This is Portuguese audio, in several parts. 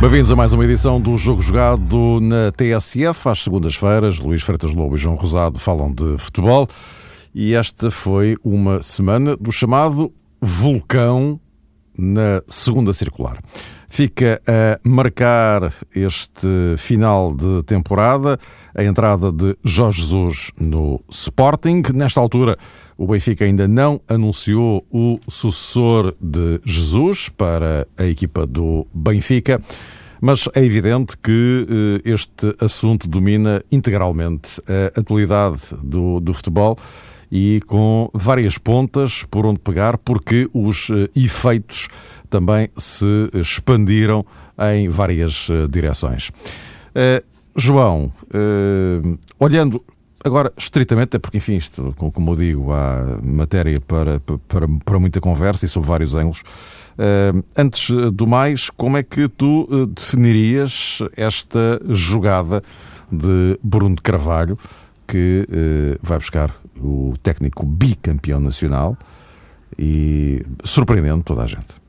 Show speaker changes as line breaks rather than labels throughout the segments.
Bem-vindos a mais uma edição do Jogo Jogado na TSF. Às segundas-feiras, Luís Freitas Lobo e João Rosado falam de futebol. E esta foi uma semana do chamado vulcão na segunda circular. Fica a marcar este final de temporada a entrada de Jorge Jesus no Sporting. Nesta altura, o Benfica ainda não anunciou o sucessor de Jesus para a equipa do Benfica, mas é evidente que eh, este assunto domina integralmente a atualidade do, do futebol e com várias pontas por onde pegar, porque os eh, efeitos também se expandiram em várias eh, direções. Uh, João, uh, olhando agora estritamente, porque, enfim, isto, como eu digo, há matéria para, para, para muita conversa e sob vários ângulos. Uh, antes do mais, como é que tu definirias esta jogada de Bruno de Carvalho, que vai buscar o técnico bicampeão nacional e surpreendendo toda a gente?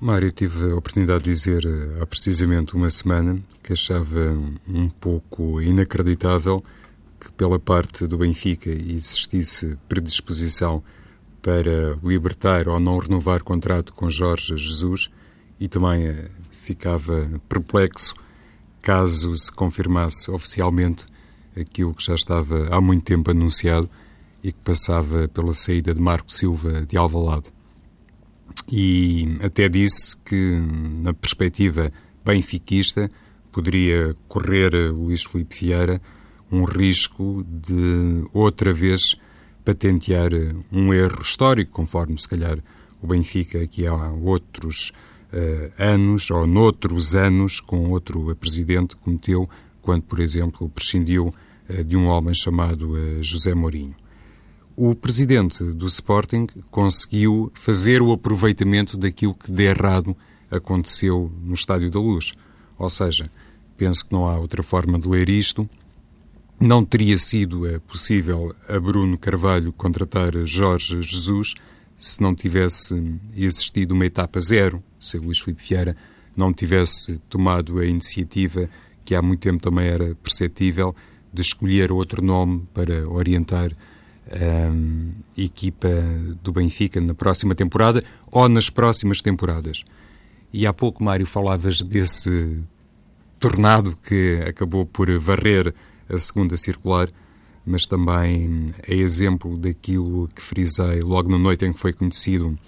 Mário, tive a oportunidade de dizer eh, há precisamente uma semana que achava um pouco inacreditável que pela parte do Benfica existisse predisposição para libertar ou não renovar contrato com Jorge Jesus e também eh, ficava perplexo caso se confirmasse oficialmente aquilo que já estava há muito tempo anunciado e que passava pela saída de Marco Silva de Alvalade. E até disse que, na perspectiva benfiquista, poderia correr Luís Filipe Vieira um risco de outra vez patentear um erro histórico, conforme se calhar o Benfica aqui há outros uh, anos, ou noutros anos, com outro presidente, cometeu, quando, por exemplo, prescindiu de um homem chamado uh, José Mourinho o presidente do Sporting conseguiu fazer o aproveitamento daquilo que de errado aconteceu no Estádio da Luz. Ou seja, penso que não há outra forma de ler isto. Não teria sido eh, possível a Bruno Carvalho contratar Jorge Jesus se não tivesse existido uma etapa zero, se Luís Filipe Vieira não tivesse tomado a iniciativa, que há muito tempo também era perceptível, de escolher outro nome para orientar um, equipa do Benfica na próxima temporada ou nas próximas temporadas. E há pouco, Mário, falavas desse tornado que acabou por varrer a segunda circular, mas também é exemplo daquilo que frisei logo na noite em que foi conhecido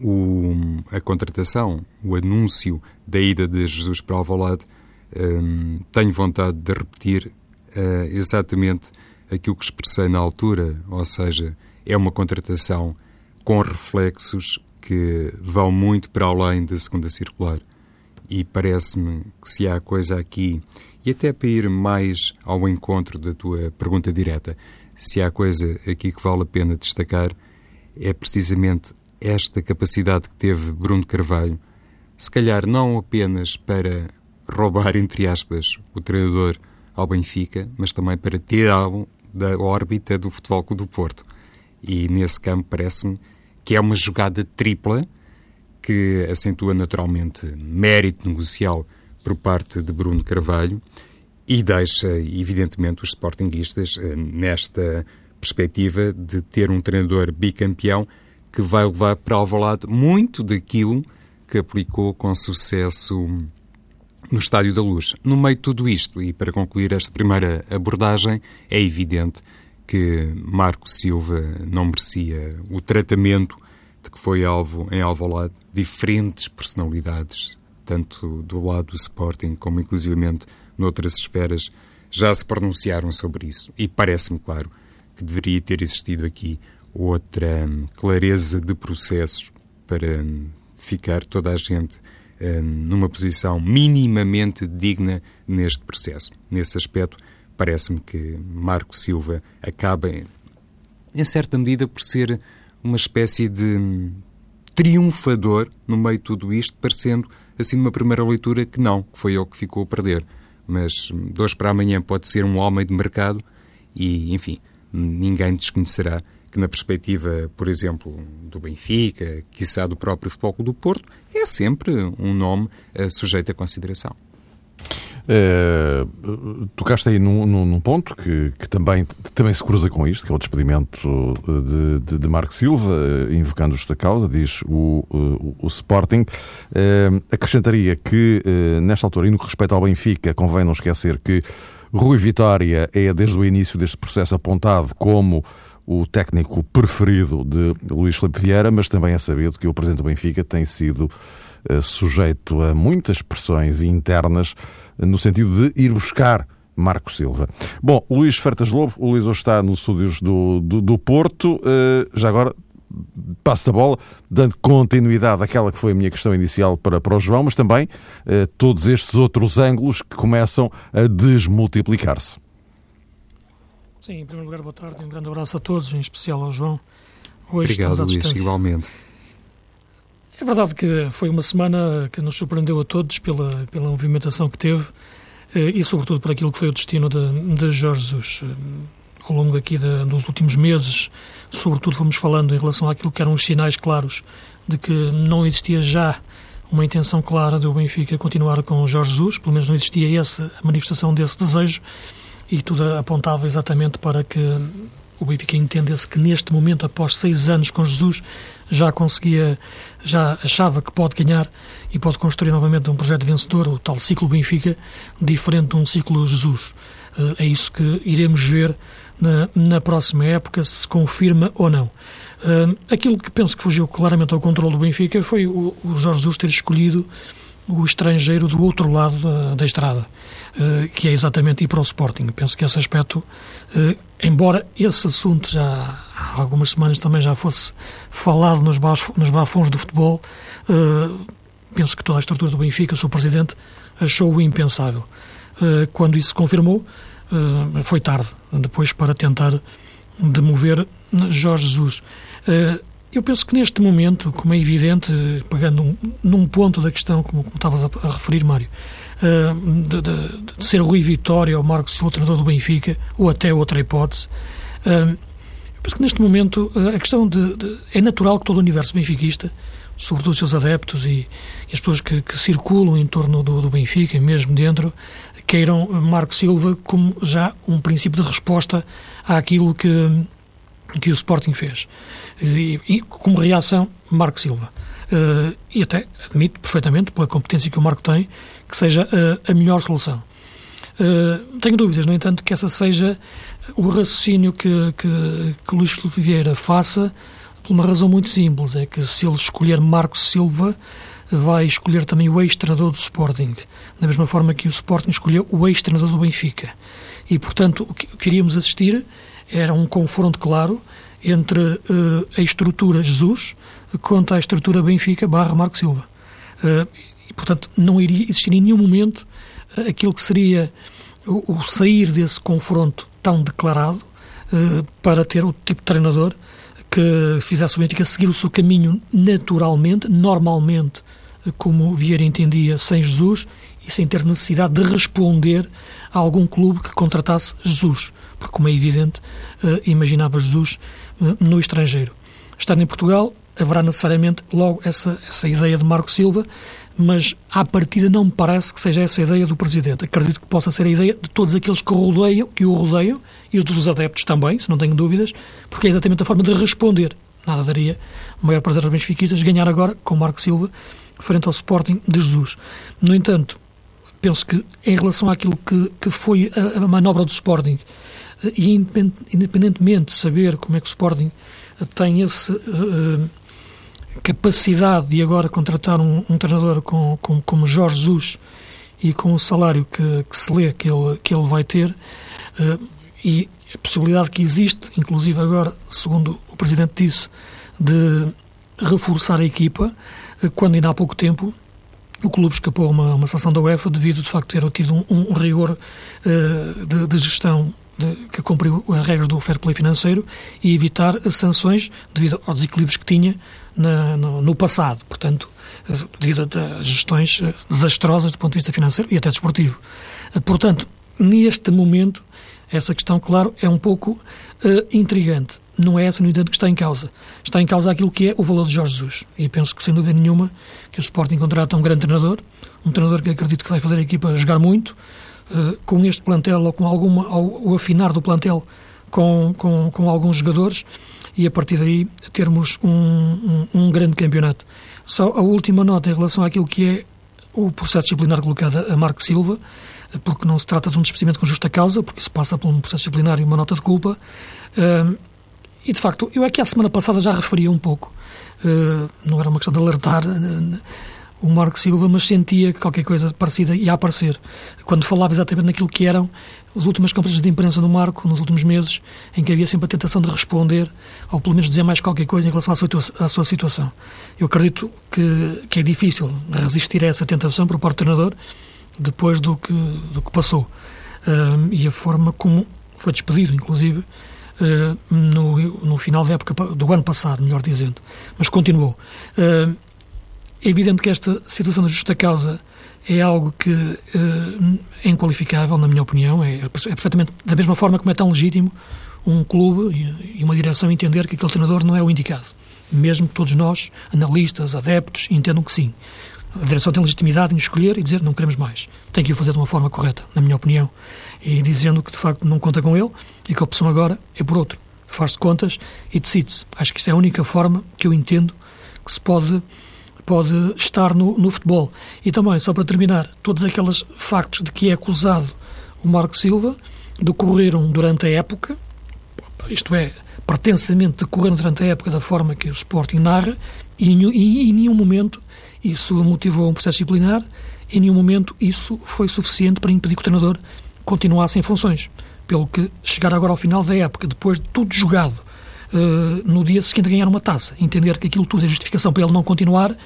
o, a contratação, o anúncio da ida de Jesus para Alvalade. Um, tenho vontade de repetir uh, exatamente aquilo que expressei na altura, ou seja, é uma contratação com reflexos que vão muito para além da segunda circular. E parece-me que se há coisa aqui, e até para ir mais ao encontro da tua pergunta direta, se há coisa aqui que vale a pena destacar, é precisamente esta capacidade que teve Bruno Carvalho, se calhar não apenas para roubar, entre aspas, o treinador ao Benfica, mas também para tirá-lo da órbita do Futebol Clube do Porto. E nesse campo parece-me que é uma jogada tripla que acentua naturalmente mérito negocial por parte de Bruno Carvalho e deixa, evidentemente, os sportinguistas eh, nesta perspectiva de ter um treinador bicampeão que vai levar para Alvalade muito daquilo que aplicou com sucesso no Estádio da Luz. No meio de tudo isto, e para concluir esta primeira abordagem, é evidente que Marco Silva não merecia o tratamento de que foi alvo em Alvalade. Diferentes personalidades, tanto do lado do Sporting como inclusivamente noutras esferas, já se pronunciaram sobre isso. E parece-me claro que deveria ter existido aqui outra clareza de processos para ficar toda a gente numa posição minimamente digna neste processo. Nesse aspecto, parece-me que Marco Silva acaba, em certa medida, por ser uma espécie de triunfador no meio de tudo isto, parecendo assim numa primeira leitura que não, que foi ele que ficou a perder. Mas hoje para amanhã pode ser um homem de mercado e, enfim, ninguém desconhecerá que na perspectiva, por exemplo, do Benfica, quiçá do próprio Futebol do Porto, é sempre um nome uh, sujeito a consideração.
É, tocaste aí num, num ponto que, que, também, também se cruza com isto, que é o despedimento de, de, de Marco Silva, invocando esta causa, diz o, o, o Sporting. É, acrescentaria que, nesta altura, e no que respeita ao Benfica, convém não esquecer que Rui Vitória é, desde o início deste processo, apontado como o técnico preferido de Luís Felipe Vieira, mas também é sabido que o presidente do Benfica tem sido uh, sujeito a muitas pressões internas no sentido de ir buscar Marco Silva. Bom, Luís Fertas Lobo, o Luís hoje está nos estúdios do, do, do Porto, uh, já agora passo a bola, dando continuidade àquela que foi a minha questão inicial para, para o João, mas também uh, todos estes outros ângulos que começam a desmultiplicar-se.
Sim, em primeiro lugar, boa tarde e um grande abraço a todos, em especial ao João.
Hoje Obrigado, Luís, igualmente.
É verdade que foi uma semana que nos surpreendeu a todos pela, pela movimentação que teve eh, e, sobretudo, por aquilo que foi o destino de, de Jorge Jesus. Eh, ao longo aqui de, dos últimos meses, sobretudo, fomos falando em relação àquilo que eram os sinais claros de que não existia já uma intenção clara do Benfica continuar com Jorge Jesus, pelo menos não existia essa manifestação desse desejo e tudo apontava exatamente para que o Benfica entendesse que neste momento, após seis anos com Jesus, já conseguia, já achava que pode ganhar e pode construir novamente um projeto vencedor, o tal ciclo Benfica, diferente de um ciclo Jesus. Eh, é isso que iremos ver na, na próxima época, se confirma ou não. Eh, aquilo que penso que fugiu claramente ao controle do Benfica foi o, o Jorge Jesus ter escolhido o estrangeiro do outro lado da, da estrada, uh, que é exatamente ir para o Sporting. Penso que esse aspecto, uh, embora esse assunto já há algumas semanas também já fosse falado nos, bafos, nos bafões do futebol, uh, penso que toda a estrutura do Benfica, o seu presidente, achou-o impensável. quando isso se confirmou, foi tarde, depois para tentar demover Jorge Jesus. Eu penso que neste momento, como é evidente, pegando um, num ponto da questão, como, como estavas a, a, referir, Mário, uh, de, de, de, ser Rui Vitória ou Marcos Silva, treinador do Benfica, ou até outra hipótese, uh, eu penso que neste momento uh, a questão de, de, É natural que todo o universo benfiquista, sobretudo os seus adeptos e, e as pessoas que, que, circulam em torno do, do Benfica, mesmo dentro, queiram Marco Silva como já um princípio de resposta àquilo que que o Sporting fez. E, e como reação, Marco Silva. Uh, e até admito perfeitamente, pela competência que o Marco tem, que seja uh, a melhor solução. Uh, tenho dúvidas, no entanto, que essa seja o raciocínio que, que, que Luís Filipe Vieira faça, por uma razão muito simples: é que se ele escolher Marco Silva, vai escolher também o ex-treinador do Sporting, da mesma forma que o Sporting escolheu o ex-treinador do Benfica. E, portanto, o que queríamos assistir era um confronto claro entre uh, a estrutura Jesus contra a estrutura Benfica barra Marco Silva. Uh, e, portanto, não iria existir em nenhum momento uh, aquilo que seria o, o, sair desse confronto tão declarado para ter o tipo de treinador que fizesse o Benfica seguir o seu caminho naturalmente, normalmente, como Vieira entendia, sem Jesus e sem ter necessidade de responder a algum clube que contratasse Jesus porque, como é evidente, uh, imaginava Jesus uh, no estrangeiro. Estando em Portugal, haverá necessariamente logo essa, essa ideia de Marco Silva, mas à partida não me parece que seja essa a ideia do Presidente. Acredito que possa ser a ideia de todos aqueles que, rodeiam, que o rodeiam e dos adeptos também, se não tenho dúvidas, porque é exatamente a forma de responder. Nada daria maior prazer aos benfiquistas ganhar agora com Marco Silva frente ao Sporting de Jesus. No entanto, penso que em relação àquilo que, que foi a, a manobra do Sporting e independentemente de saber como é que o Sporting tem essa uh, capacidade de agora contratar um, um treinador com, com, como Jorge Jesus e com o salário que, que, se lê que ele, que ele vai ter uh, e a possibilidade que existe, inclusive agora, segundo o Presidente disse, de reforçar a equipa, quando ainda há pouco tempo o clube escapou a uma, uma sanção da UEFA devido, de facto, ter tido um, um rigor uh, de, de, gestão de, que cumpriu as regras do fair play financeiro e evitar sanções devido aos desequilíbrios que tinha na, no, no, passado, portanto, devido a gestões desastrosas do ponto de vista financeiro e até desportivo. Portanto, neste momento, essa questão, claro, é um pouco uh, intrigante. Não é essa, no entanto, que está em causa. Está em causa aquilo que é o valor de Jorge Jesus. E penso que, sem dúvida nenhuma, que o Sporting contrata um grande treinador, um treinador que acredito que vai fazer a equipa jogar muito, uh, com este plantel ou com alguma, o afinar do plantel com, com, com alguns jogadores e a partir daí termos um, um, um, grande campeonato. Só a última nota em relação àquilo que é o processo disciplinar colocado a Marco Silva, porque não se trata de um despedimento com justa causa, porque isso passa por um processo disciplinar e uma nota de culpa. E, de facto, eu aqui a semana passada já referia um pouco, uh, não era uma questão de alertar uh, o Marco Silva, mas sentia que qualquer coisa parecida ia aparecer. Quando falava exatamente naquilo que eram as últimas conferências de imprensa do Marco, nos últimos meses, em que havia sempre a tentação de responder, ou pelo menos dizer mais qualquer coisa em relação à sua, à sua situação. Eu acredito que, que é difícil resistir a essa tentação por parte do treinador, depois do que, do que passou. Uh, e a forma como foi despedido, inclusive, uh, no, no final da época do ano passado, melhor dizendo. Mas continuou. Uh, é evidente que esta situação da justa causa é algo que é inqualificável, na minha opinião. É, é perfeitamente da mesma forma como é tão legítimo um clube e uma direção entender que aquele treinador não é o indicado. Mesmo que todos nós, analistas, adeptos, entendam que sim. A direção tem legitimidade em escolher e dizer não queremos mais. Tem que o fazer de uma forma correta, na minha opinião. E dizendo que de facto não conta com ele e que a opção agora é por outro. Faz-se contas e decide-se. Acho que isso é a única forma que eu entendo que se pode, pode estar no, no futebol. E também, só para terminar, todos aqueles factos de que é acusado o Marco Silva decorreram durante a época, isto é, pretensamente decorreram durante a época da forma que o Sporting narra, e, e em nenhum momento isso motivou um processo disciplinar. Em nenhum momento isso foi suficiente para impedir que o treinador continuasse em funções. Pelo que chegar agora ao final da época, depois de tudo jogado, uh, no dia seguinte ganhar uma taça, entender que aquilo tudo é justificação para ele não continuar,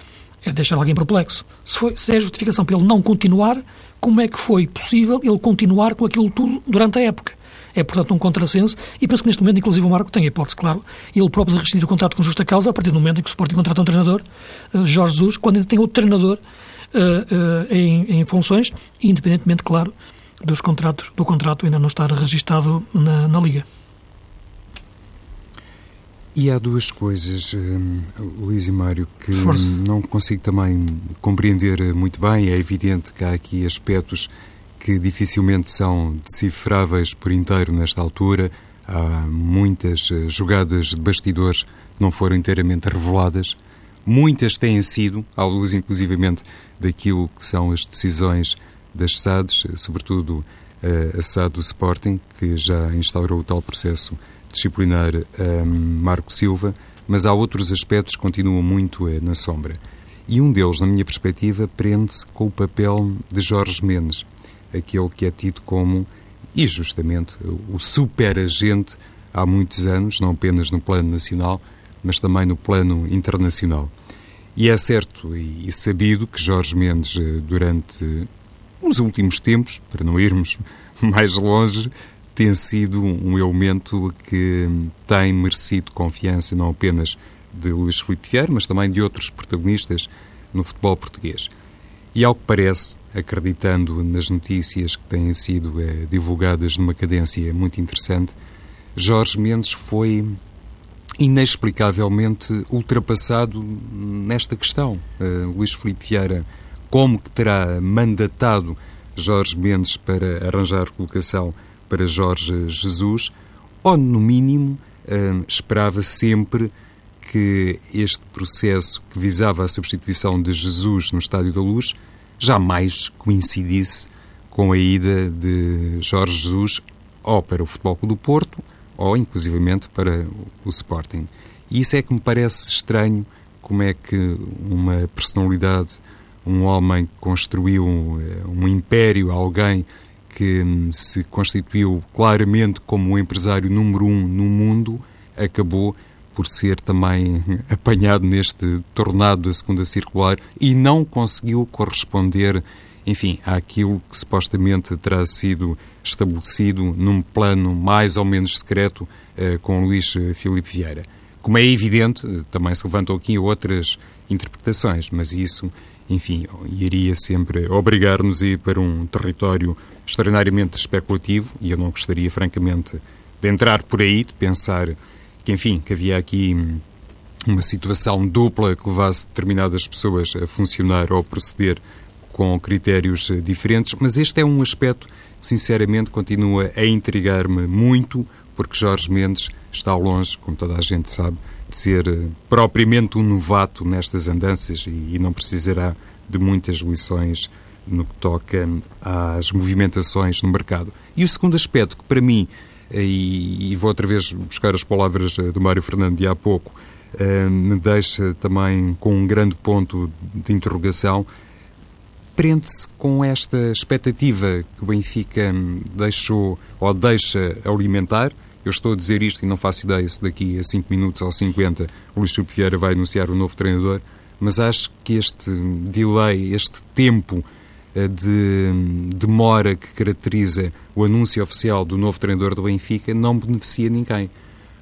é deixar alguém perplexo. Se, foi, se é justificação para ele não continuar, como é que foi possível ele continuar com aquilo tudo durante a época? É, portanto, um contrassenso e penso que neste momento, inclusive, o Marco tem a hipótese, claro, ele próprio de rescindir o contrato com justa causa a partir do momento em que o Sporting contrata um treinador, uh, Jorge Jesus, quando ainda tem outro treinador uh, uh, em, em, funções, independentemente, claro, dos contratos, do contrato ainda não estar registado na, na Liga.
E há duas coisas, Luís e Mário, que Força. não consigo também compreender muito bem. É evidente que há aqui aspectos que dificilmente são decifráveis por inteiro nesta altura. Há muitas eh, jogadas de bastidores que não foram inteiramente reveladas. Muitas têm sido, à luz inclusivamente daquilo que são as decisões das SADs, eh, sobretudo eh, a SAD do Sporting, que já instaurou o tal processo disciplinar a Marco Silva, mas há outros aspectos que continuam muito na sombra. E um deles, na minha perspectiva, prende-se com o papel de Jorge Mendes aquele que é tido como, e justamente, o superagente há muitos anos, não apenas no plano nacional, mas também no plano internacional. E é certo e sabido que Jorge Mendes, eh, durante os últimos tempos, para não irmos mais longe, tem sido um elemento que tem merecido confiança não apenas de Luís Filipe Vieira, mas também de outros protagonistas no futebol português. E ao que parece, acreditando nas notícias que têm sido é, divulgadas numa cadência muito interessante, Jorge Mendes foi inexplicavelmente ultrapassado nesta questão. Uh, Luís Filipe Vieira, como que terá mandatado Jorge Mendes para arranjar colocação para Jorge Jesus, ou no mínimo uh, esperava sempre que este processo que visava a substituição de Jesus no Estádio da Luz jamais coincidisse com a ida de Jorge Jesus ou para o Futebol Clube do Porto ou inclusivamente para o Sporting. E isso é que me parece estranho como é que uma personalidade, um homem que construiu um, um império, alguém que hum, se constituiu claramente como o empresário número um no mundo, acabou por ser também apanhado neste tornado da segunda circular e não conseguiu corresponder, enfim, àquilo que supostamente terá sido estabelecido num plano mais ou menos secreto eh, com Luís Filipe Vieira. como é evidente, também se levantam aqui outras interpretações, mas isso, enfim, iria sempre obrigar-nos a ir para um território extraordinariamente especulativo e eu não gostaria, francamente, de entrar por aí, de pensar que, enfim, que havia aqui uma situação dupla que levasse determinadas pessoas a funcionar ou a proceder com critérios diferentes, mas este é um aspecto que, sinceramente, continua a intrigar-me muito, porque Jorge Mendes está longe, como toda a gente sabe, de ser eh, propriamente um novato nestas andanças e não precisará de muitas lições no que toca às movimentações no mercado. E o segundo aspecto, que para mim, eh, e, vou outra vez buscar as palavras eh, do Mário Fernando de há pouco, me deixa também com um grande ponto de interrogação, prende-se com esta expectativa que o Benfica deixou ou deixa alimentar. Eu estou a dizer isto e não faço ideia se daqui a 5 minutos ou 50 o Luís Filipe Vieira vai anunciar o novo treinador, mas acho que este delay, este tempo de demora que caracteriza o anúncio oficial do novo treinador do Benfica não beneficia ninguém.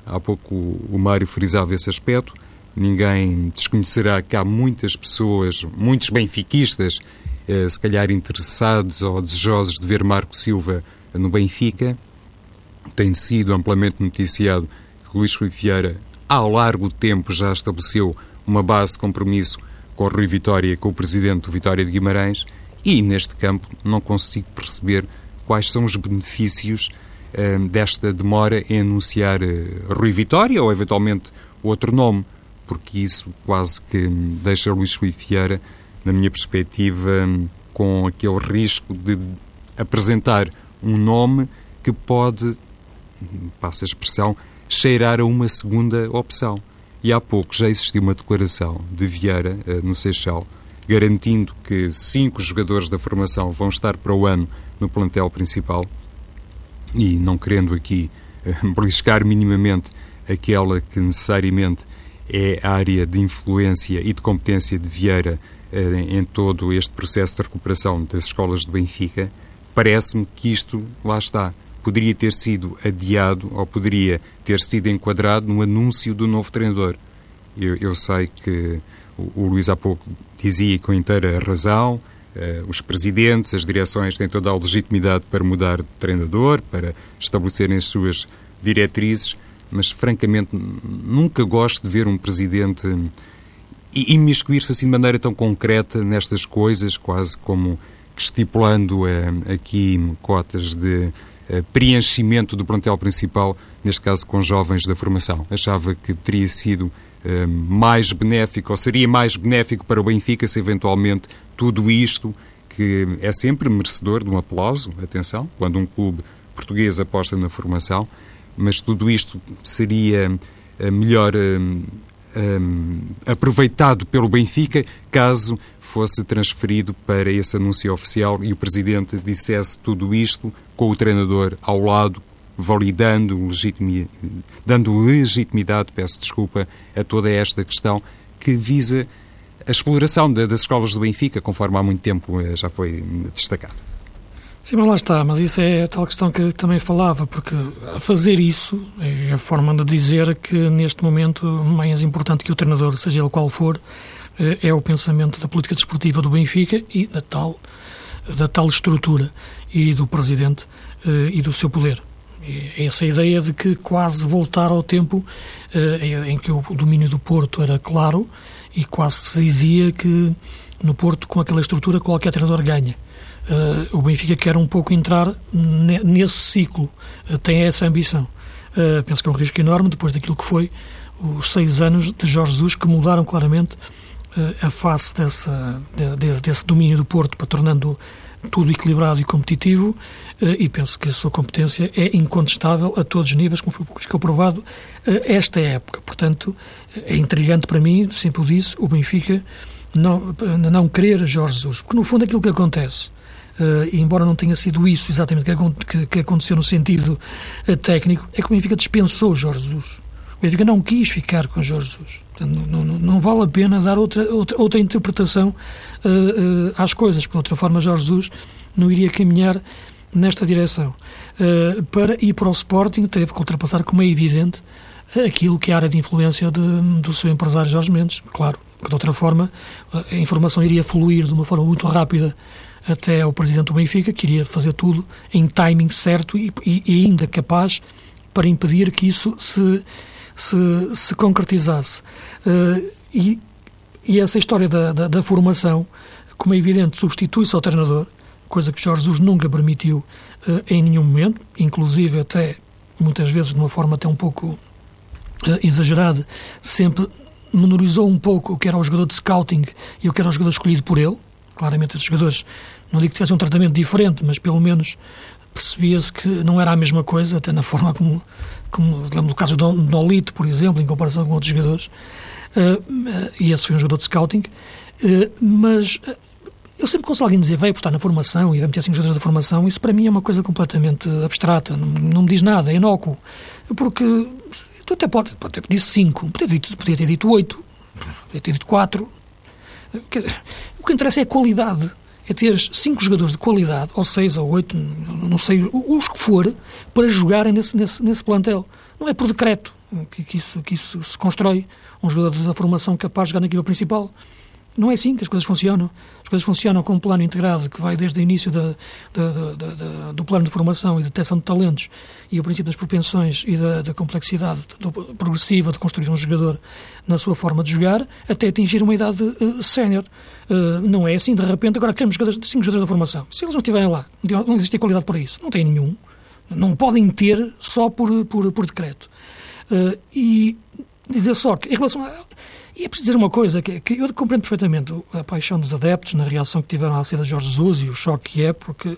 Há pouco o Mário frisava esse aspecto. Ninguém desconhecerá que há muitas pessoas, muitos benfiquistas, eh, se calhar interessados ou desejosos de ver Marco Silva no Benfica. Tem sido amplamente noticiado que Luís Filipe Vieira, ao largo tempo, já estabeleceu uma base de compromisso com o Rui Vitória, com o presidente do Vitória de Guimarães, e neste campo não consigo perceber quais são os benefícios eh, desta demora em anunciar eh, Rui Vitória ou eventualmente outro nome, porque isso quase que deixa Luís Filipe Vieira na minha perspectiva, com aquele risco de apresentar um nome que pode, passa a expressão, cheirar a uma segunda opção. E há pouco já existiu uma declaração de Vieira eh, no Seixal, garantindo que cinco jogadores da formação vão estar para o ano no plantel principal. E não querendo aqui eh, beliscar minimamente aquela que necessariamente é a área de influência e de competência de Vieira eh, em todo este processo de recuperação das escolas de Benfica, parece-me que isto lá está. Poderia ter sido adiado ou poderia ter sido enquadrado no anúncio do novo treinador. Eu, eu sei que o, Luís há pouco dizia com inteira razão, eh, os presidentes, as direções têm toda a legitimidade para mudar de treinador, para estabelecerem as suas diretrizes, mas francamente nunca gosto de ver um presidente imiscuir-se assim de maneira tão concreta nestas coisas, quase como estipulando eh, aqui cotas de eh, preenchimento do plantel principal, neste caso com jovens da formação. Achava que teria sido mais benéfico, ou seria mais benéfico para o Benfica se eventualmente tudo isto, que é sempre merecedor de um aplauso, atenção, quando um clube português aposta na formação, mas tudo isto seria melhor um, aproveitado pelo Benfica caso fosse transferido para esse anúncio oficial e o Presidente dissesse tudo isto com o treinador ao lado, validando, legitimi, dando legitimidade, peço desculpa, a toda esta questão que visa a exploração das escolas do Benfica, conforme há muito tempo eh, já foi destacado.
Sim, mas lá está, mas isso é a tal questão que também falava, porque a fazer isso é a forma de dizer que neste momento mais importante que o treinador, seja ele qual for, eh, é o pensamento da política desportiva do Benfica e da tal, da tal estrutura e do presidente eh, e do seu poder. É essa ideia de que quase voltar ao tempo eh, em que o domínio do Porto era claro e quase se dizia que no Porto, com aquela estrutura, qualquer treinador ganha Uh, o Benfica quer um pouco entrar nesse ciclo, uh, tem essa ambição. Uh, penso que é um risco enorme depois daquilo que foi os seis anos de Jorge Jesus, que mudaram claramente a face dessa, de, de, desse domínio do Porto, para tornando tudo equilibrado e competitivo, e penso que a sua competência é incontestável a todos os níveis, como ficou provado esta época. Portanto, é intrigante para mim, sempre o disse, o Benfica não, não querer Jorge Jesus, porque no fundo aquilo que acontece Uh, embora não tenha sido isso exatamente que, aconteceu no sentido técnico, é que o Benfica dispensou Jorge Jesus. O Benfica não quis ficar com Jorge Jesus. Portanto, não, não, não, vale a pena dar outra, outra, outra interpretação uh, às coisas, porque de outra forma Jorge Jesus não iria caminhar nesta direção. para ir para o Sporting, teve que ultrapassar, como é evidente, aquilo que é a área de influência de, do seu empresário Jorge Mendes. Claro, que de outra forma a informação iria fluir de uma forma muito rápida até ao presidente do Benfica, que iria fazer tudo em timing certo e, e, e ainda capaz para impedir que isso se, se, se concretizasse. Uh, e, e, essa história da, da, da, formação, como é evidente, substitui-se ao treinador, coisa que Jorge Jesus nunca permitiu uh, em nenhum momento, inclusive até muitas vezes de uma forma até um pouco uh, exagerada, sempre menorizou um pouco o que era o jogador de scouting e o que era o jogador escolhido por ele. Claramente, esses jogadores, não digo que tivessem um tratamento diferente, mas pelo menos percebia-se que não era a mesma coisa, até na forma como, como lembro do caso do Nolito, por exemplo, em comparação com outros jogadores, uh, uh, e esse foi um jogador de scouting, uh, mas eu sempre consigo alguém dizer, vai apostar na formação e vai meter cinco jogadores da formação, isso para mim é uma coisa completamente abstrata, não, não me diz nada, é inócuo, porque tu até pode, pode ter dito cinco, podia ter dito, podia ter dito oito, podia ter dito quatro, o que interessa é a qualidade. É ter cinco jogadores de qualidade, ou seis ou oito, não sei, os que for, para jogarem nesse, nesse, nesse plantel. Não é por decreto que, que, isso, que isso se constrói. Um jogador da formação capaz de jogar na equipa principal. Não é assim que as coisas funcionam. As coisas funcionam com um plano integrado que vai desde o início da, da, da, do plano de formação e de detecção de talentos e o princípio das propensões e da, da complexidade do, progressiva de construir um jogador na sua forma de jogar até atingir uma idade uh, sénior. Uh, não é assim, de repente, agora queremos jogadores, cinco jogadores da formação. Se eles não estiverem lá, não existe qualidade para isso. Não tem nenhum. Não podem ter só por, por, por decreto. Uh, e dizer só que, em relação a e é preciso dizer uma coisa, que, que eu compreendo perfeitamente a paixão dos adeptos na reação que tiveram à saída de Jorge Jesus e o choque que é, porque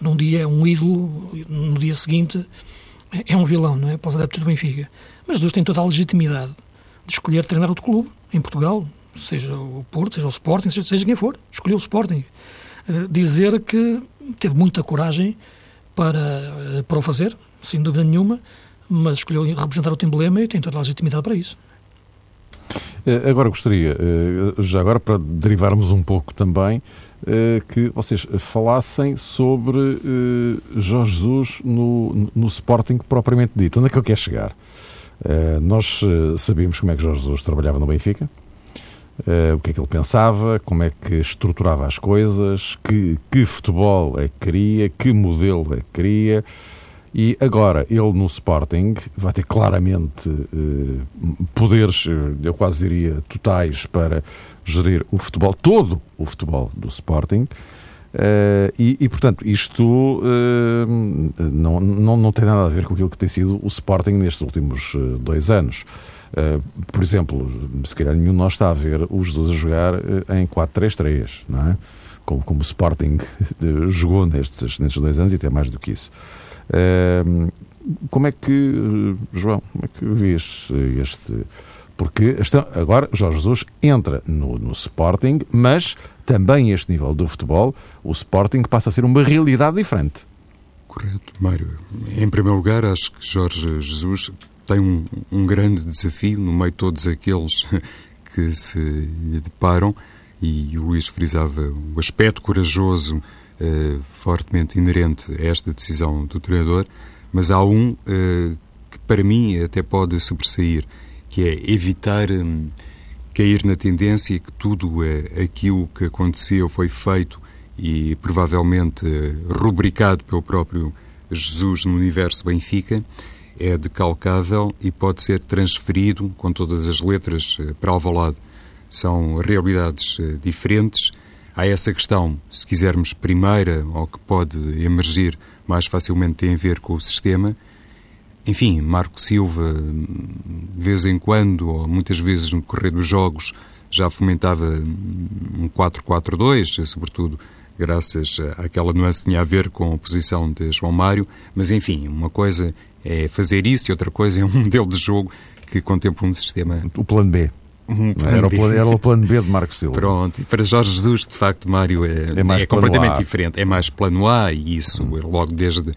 num dia é um ídolo, no dia seguinte é um vilão, não é? Para os adeptos do Benfica. Mas Jesus tem toda a legitimidade de escolher treinar outro clube em Portugal, seja o Porto, seja o Sporting, seja, seja quem for, escolheu o Sporting. Uh, dizer que teve muita coragem para, uh, para o fazer, sem dúvida nenhuma, mas escolheu representar o emblema e tem toda a legitimidade para isso.
Eh, agora gostaria, eh, já agora para derivarmos um pouco também, eh, que vocês falassem sobre Jorge Jesus no, no Sporting propriamente dito. Onde é que ele quer chegar? Nós sabíamos como é que Jorge Jesus trabalhava no Benfica, o que é que ele pensava, como é que estruturava as coisas, que, que futebol é que queria, que modelo é que queria. E agora, ele no Sporting vai ter claramente eh, poderes, eh, eu quase diria, totais para gerir o futebol, todo o futebol do Sporting. Uh, e, e, portanto, isto uh, não, não, não tem nada a ver com aquilo que tem sido o Sporting nestes últimos uh, dois anos. por exemplo, se calhar nenhum de nós está a ver os Jesus a jogar em 4-3-3, não é? Como, como o Sporting jogou nestes, nestes dois anos e até mais do que isso como é que, João, como é que vês este. Porque agora Jorge Jesus entra no, no Sporting, mas também este nível do futebol, o Sporting passa a ser uma realidade diferente.
Correto, Mário. Em primeiro lugar, acho que Jorge Jesus tem um, um grande desafio no meio de todos aqueles que se lhe deparam, e o Luís frisava o aspecto corajoso eh, fortemente inerente a esta decisão do treinador, mas há um uh, que para mim até pode sobressair, que é evitar um, cair na tendência que tudo uh, aquilo que aconteceu foi feito e provavelmente rubricado pelo próprio Jesus no universo Benfica, é decalcável e pode ser transferido com todas as letras para Alvalade. São realidades diferentes Há essa questão, se quisermos, primeira, ou que pode emergir mais facilmente, tem a ver com o sistema. Enfim, Marco Silva, de vez em quando, ou muitas vezes no decorrer dos jogos, já fomentava um 4-4-2, sobretudo graças àquela nuance que tinha a ver com a posição de João Mário, mas enfim, uma coisa é fazer isso e outra coisa é um modelo de jogo que contempla um sistema.
O plano B.
Um
era, o plano, era, o plano, B de Marcos Silva.
Pronto, e para Jorge Jesus, de facto, Mário, é, é, é completamente diferente. É mais plano A e isso, hum. logo desde uh,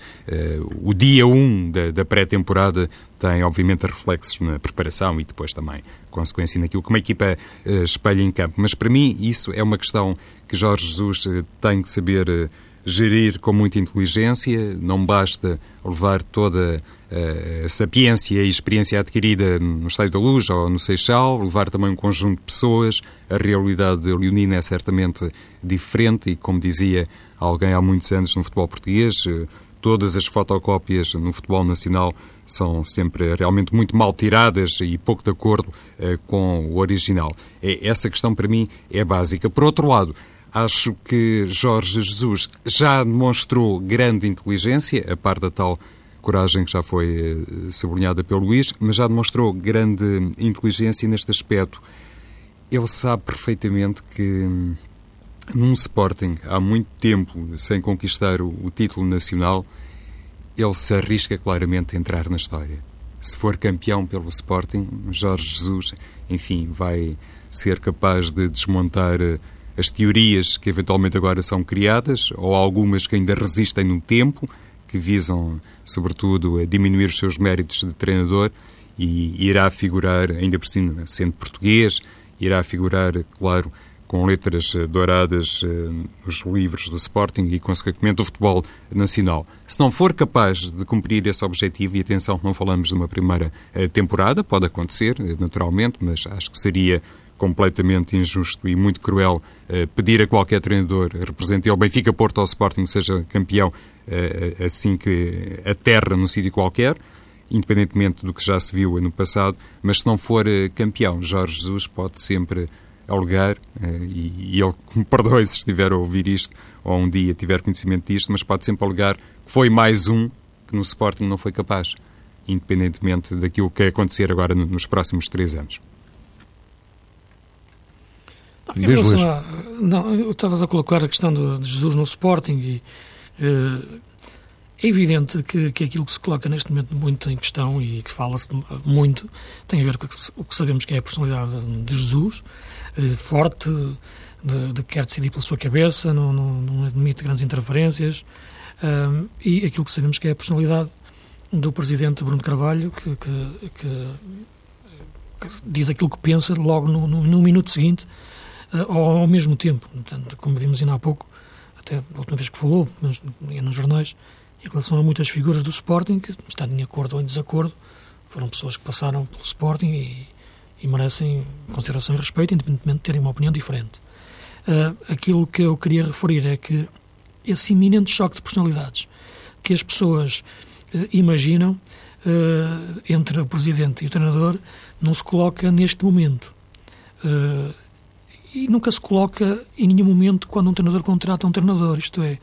o dia 1 da, da pré-temporada, tem obviamente reflexos na preparação e depois também consequência naquilo que uma equipa uh, espelha em campo. Mas para mim, isso é uma questão que Jorge Jesus uh, tem que saber gerir com muita inteligência, não basta levar toda a sapiência e experiência adquirida no Estádio da Luz ou no Seixal, levar também um conjunto de pessoas. A realidade leonina é certamente diferente e, como dizia alguém há muitos anos no futebol português, todas as fotocópias no futebol nacional são sempre realmente muito mal tiradas e pouco de acordo uh, com o original. É, essa questão, para mim, é básica. Por outro lado, acho que Jorge Jesus já demonstrou grande inteligência, a par da tal coragem que já foi uh, sublinhada pelo Luís, mas já demonstrou grande inteligência neste aspecto. Ele sabe perfeitamente que hum, num Sporting há muito tempo sem conquistar o, o título nacional, ele se arrisca claramente a entrar na história. Se for campeão pelo Sporting, Jorge Jesus, enfim, vai ser capaz de desmontar eh, as teorias que eventualmente agora são criadas, ou algumas que ainda resistem no tempo, que visam, sobretudo, diminuir os seus méritos de treinador, e irá figurar, ainda por cima, sendo português, irá figurar, claro, com letras eh, douradas eh, nos livros do Sporting e, consequentemente, do futebol nacional. Se não for capaz de cumprir esse objetivo, e atenção, não falamos de uma primeira eh, temporada, pode acontecer, naturalmente, mas acho que seria completamente injusto e muito cruel pedir a qualquer treinador, represente o Benfica, Porto ou Sporting, seja campeão assim que aterra num sítio qualquer independentemente do que já se viu no passado, mas se não for campeão, Jorge Jesus pode sempre alegar, eh, e, e ele me perdoe se estiver a ouvir isto ou um dia tiver conhecimento disto, mas pode sempre alegar que foi mais um que no Sporting não foi capaz, independentemente daquilo que acontecer agora nos próximos três anos.
Não, em relação a, não, estavas a colocar a questão de, de Jesus no Sporting e uh, é evidente que, que aquilo que se coloca neste momento muito em questão e que fala-se muito tem a ver com o que sabemos que é a personalidade de Jesus, eh, forte, de, de quer decidir pela sua cabeça, não, não, não admite grandes interferências, um, e aquilo que sabemos que é a personalidade do presidente Bruno Carvalho, que, que, que, que diz aquilo que pensa logo no, no, no minuto seguinte, ao mesmo tempo. Portanto, como vimos ainda há pouco, até a última vez que falou, mas nos jornais, em relação a muitas figuras do Sporting que, estando em acordo ou em desacordo, foram pessoas que passaram pelo Sporting e, e merecem consideração e respeito, independentemente de terem uma opinião diferente. Uh, aquilo que eu queria referir é que esse iminente choque de personalidades que as pessoas uh, imaginam uh, entre o presidente e o treinador não se coloca neste momento. E nunca se coloca em nenhum momento quando um treinador contrata um treinador, isto é,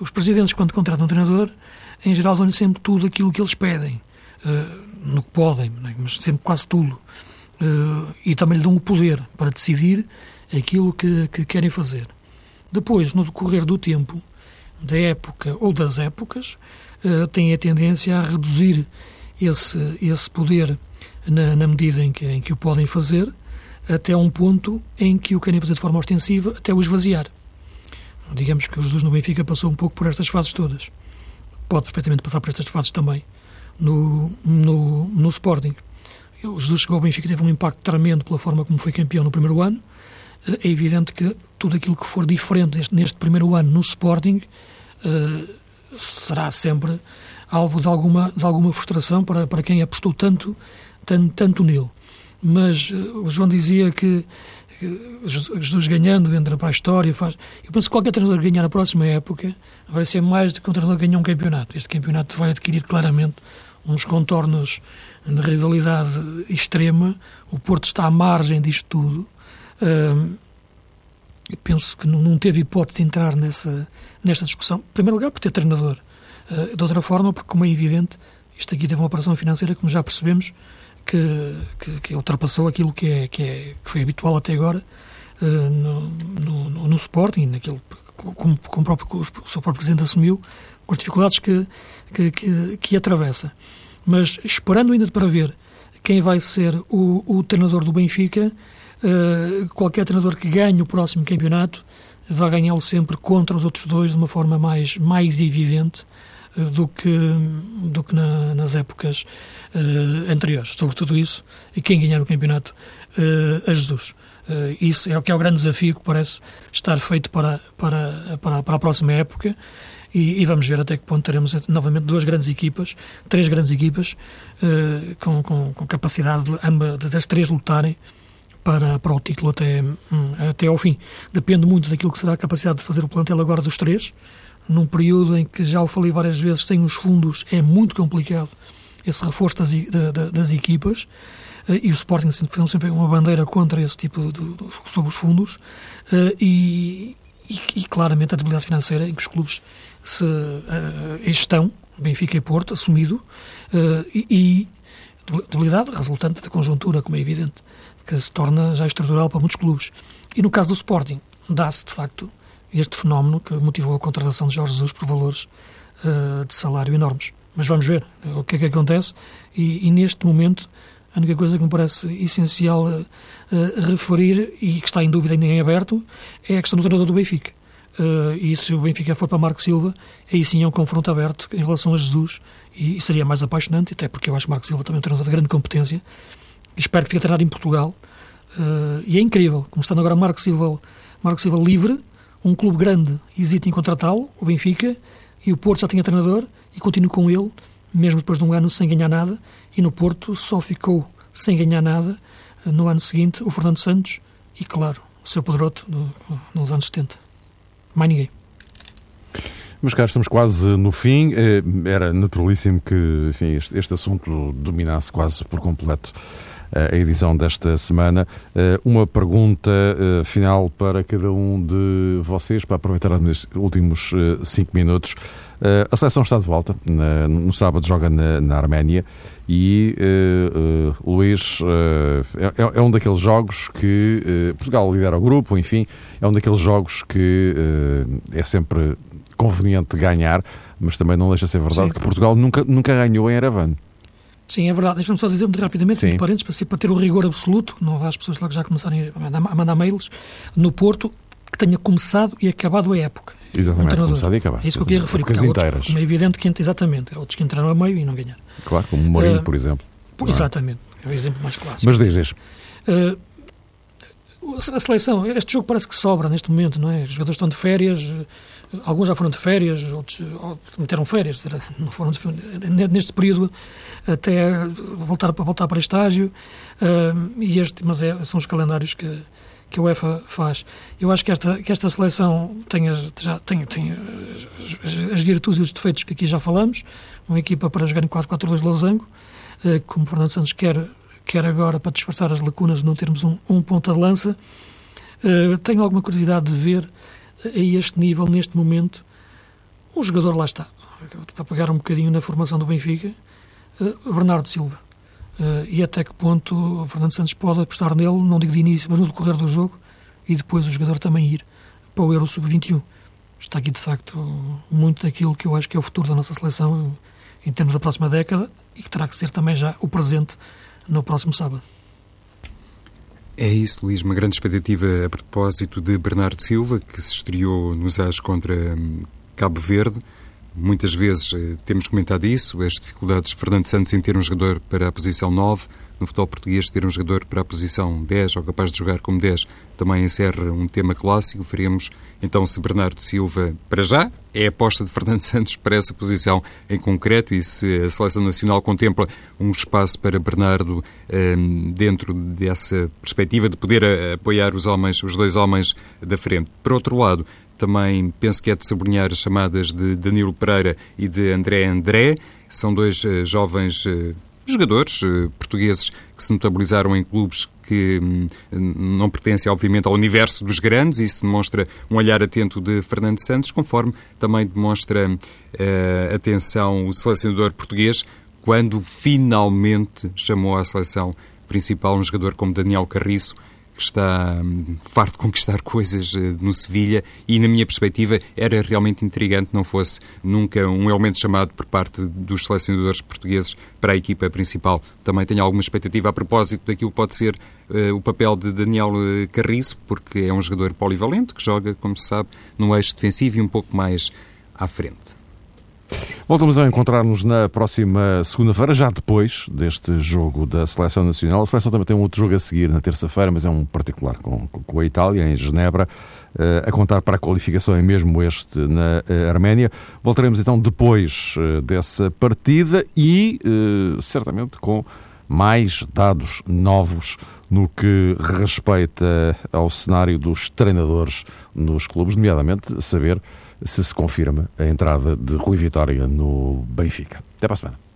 os presidentes, quando contratam um treinador, em geral dão-lhe sempre tudo aquilo que eles pedem, uh, no que podem, é? mas sempre quase tudo. Uh, e também lhe dão o poder para decidir aquilo que, que querem fazer. Depois, no decorrer do tempo, da época ou das épocas, uh, têm a tendência a reduzir esse, esse poder na, na medida em que, em que o podem fazer, até um ponto em que o querem fazer de forma ostensiva, até o esvaziar. Digamos que o Jesus no Benfica passou um pouco por estas fases todas. Pode perfeitamente passar por estas fases também no, no, no Sporting. O Jesus chegou ao Benfica teve um impacto tremendo pela forma como foi campeão no primeiro ano. É evidente que tudo aquilo que for diferente neste, neste primeiro ano no Sporting uh, será sempre alvo de alguma, de alguma frustração para, para quem apostou tanto, tanto, tanto nele. Mas uh, o João dizia que Jesus ganhando entra para a história. Faz... Eu penso que qualquer treinador ganhar na próxima época vai ser mais do que um treinador ganhar um campeonato. Este campeonato vai adquirir claramente uns contornos de rivalidade extrema. O Porto está à margem disto tudo. Penso que não, teve hipótese de entrar nessa, nesta discussão. Em primeiro lugar, por ter treinador. Uh, de outra forma, porque, como é evidente, isto aqui teve uma operação financeira, como já percebemos, que, que, que ultrapassou aquilo que, é, que, é, que foi habitual até agora uh, no, no, no, Sporting, naquilo, como, como próprio, o seu próprio Presidente assumiu, com as dificuldades que, que, que, que atravessa. Mas esperando ainda para ver quem vai ser o, o treinador do Benfica, uh, qualquer treinador que ganhe o próximo campeonato vai ganhá-lo sempre contra os outros dois de uma forma mais, mais evidente do que, do que na, nas épocas uh, anteriores. Sobretudo isso, e quem ganhar o campeonato uh, a Jesus. Uh, isso é o que é o grande desafio que parece estar feito para, para, para, para a próxima época e, e, vamos ver até que ponto teremos novamente duas grandes equipas, três grandes equipas com, com, com, capacidade de, ambas, das três lutarem para, para o título até, hum, até ao fim. Depende muito daquilo que será a capacidade de fazer o plantel agora dos três, num período em que já o falei várias vezes, sem os fundos é muito complicado esse reforço das, das, equipas. Eh, e o Sporting sempre, sempre uma bandeira contra esse tipo de, de, sobre os fundos. Eh, e, e, e, claramente a debilidade financeira em que os clubes se uh, estão, Benfica e Porto, assumido, e, e debilidade resultante da conjuntura, como é evidente, que se torna já estrutural para muitos clubes. E no caso do Sporting, dá-se de facto este fenómeno que motivou a contratação de Jorge Jesus por valores uh, de salário enormes. Mas vamos ver o que é que acontece e, e neste momento a única coisa que me parece essencial uh, uh, referir e que está em dúvida ainda em aberto é a questão do treinador do Benfica. E se o Benfica for para Marco Silva, aí sim é um confronto aberto em relação a Jesus e, e seria mais apaixonante, até porque eu acho que Marco Silva também é um treinador de grande competência. Espero que fique treinado em Portugal. e é incrível, como estando agora Marco Silva, Marco Silva livre, um clube grande hesita em contratá-lo, o Benfica, e o Porto já tinha treinador e continua com ele, mesmo depois de um ano sem ganhar nada, e no Porto só ficou sem ganhar nada no ano seguinte o Fernando Santos e, claro, o seu Pedroto no, nos anos 70. Mais ninguém.
Mas cá estamos quase no fim. Eh, era naturalíssimo que enfim, este assunto dominasse quase por completo a edição desta semana. Eh, uma pergunta eh, final para cada um de vocês, para aproveitar os últimos eh, cinco minutos. A seleção está de volta. No sábado joga na, na Arménia e uh, uh, Luís uh, é, é, um daqueles jogos que Portugal lidera o grupo, enfim, é um daqueles jogos que é sempre conveniente ganhar, mas também não deixa de ser verdade Sim. que Portugal nunca, nunca ganhou em Erevan.
Sim, é verdade. Deixa-me só dizer muito rapidamente, Sim. parênteses, para, ser, para ter o rigor absoluto, não há as pessoas logo já começarem a mandar, a mandar mails, no Porto, que tenha começado e acabado a época.
Exatamente, começado e acabado.
É isso que eu queria referir. Porque
inteiras.
Outros, é evidente que, exatamente, há outros que entraram a meio e não ganharam.
Claro, como o Mourinho, uh, por exemplo.
Por, exatamente, é o exemplo mais clássico.
Mas diz.
Uh, a seleção, este jogo parece que sobra neste momento, não é? Os jogadores estão de férias, alguns já foram de férias, outros meteram férias, não foram de, neste período até voltar para voltar para estágio, uh, e este, mas é, são os calendários que que a UEFA faz. Eu acho que esta, que esta seleção tem, as, já, tem, tem as, as, virtudes e os defeitos que aqui já falamos. Uma equipa para jogar em 4-4-2 losango, como Fernando Santos quer, quer agora para disfarçar as lacunas não termos um, um ponta de lança. Uh, tenho alguma curiosidade de ver a este nível, neste momento, um jogador lá está, para pegar um bocadinho na formação do Benfica, uh, Bernardo Silva. E até que ponto o Fernando Santos pode apostar nele, não digo de início, mas no decorrer do jogo, e depois o jogador também ir para o Euro Sub-21. Está aqui, de facto, muito daquilo que eu acho que é o futuro da nossa seleção em termos da próxima década e que terá que ser também já o presente no próximo sábado.
É isso, Luís. Uma grande expectativa a propósito de Bernardo Silva, que se estreou nos AS contra hum, Cabo Verde. Muitas vezes eh, temos comentado isso, as dificuldades de Fernando Santos em ter um jogador para a posição 9, no futebol português ter um jogador para a posição 10 ou capaz de jogar como 10 também encerra um tema clássico. Veremos então se Bernardo Silva, para já, é a aposta de Fernando Santos para essa posição em concreto e se a Seleção Nacional contempla um espaço para Bernardo um, dentro dessa perspectiva de poder apoiar os homens, os dois homens da frente. Por outro lado, também penso que é de sublinhar as chamadas de Danilo Pereira e de André André. São dois uh, jovens uh, jogadores uh, portugueses que se notabilizaram em clubes que hum, não pertencem, obviamente, ao universo dos grandes. Isso demonstra um olhar atento de Fernando Santos, conforme também demonstra atenção o selecionador português quando finalmente chamou à seleção principal um jogador como Daniel Carriço, está hum, farto de conquistar coisas eh, no Sevilha e, na minha perspectiva, era realmente intrigante não fosse nunca um elemento chamado por parte dos selecionadores portugueses para a equipa principal. Também tenho alguma expectativa a propósito daquilo que pode ser uh, o papel de Daniel eh, Carriço, porque é um jogador polivalente que joga, como se sabe, no eixo defensivo e um pouco mais à frente.
Voltamos a encontrar-nos na próxima segunda-feira, já depois deste jogo da Seleção Nacional. A Seleção também tem um outro jogo a seguir na terça-feira, mas é um particular com, com a Itália, em Genebra, eh, a contar para a qualificação é mesmo este na eh, Arménia. Voltaremos então depois eh, dessa partida e certamente com mais dados novos no que respeita ao cenário dos treinadores nos clubes, nomeadamente saber se se confirma a entrada de Rui Vitória no Benfica. Até para a semana.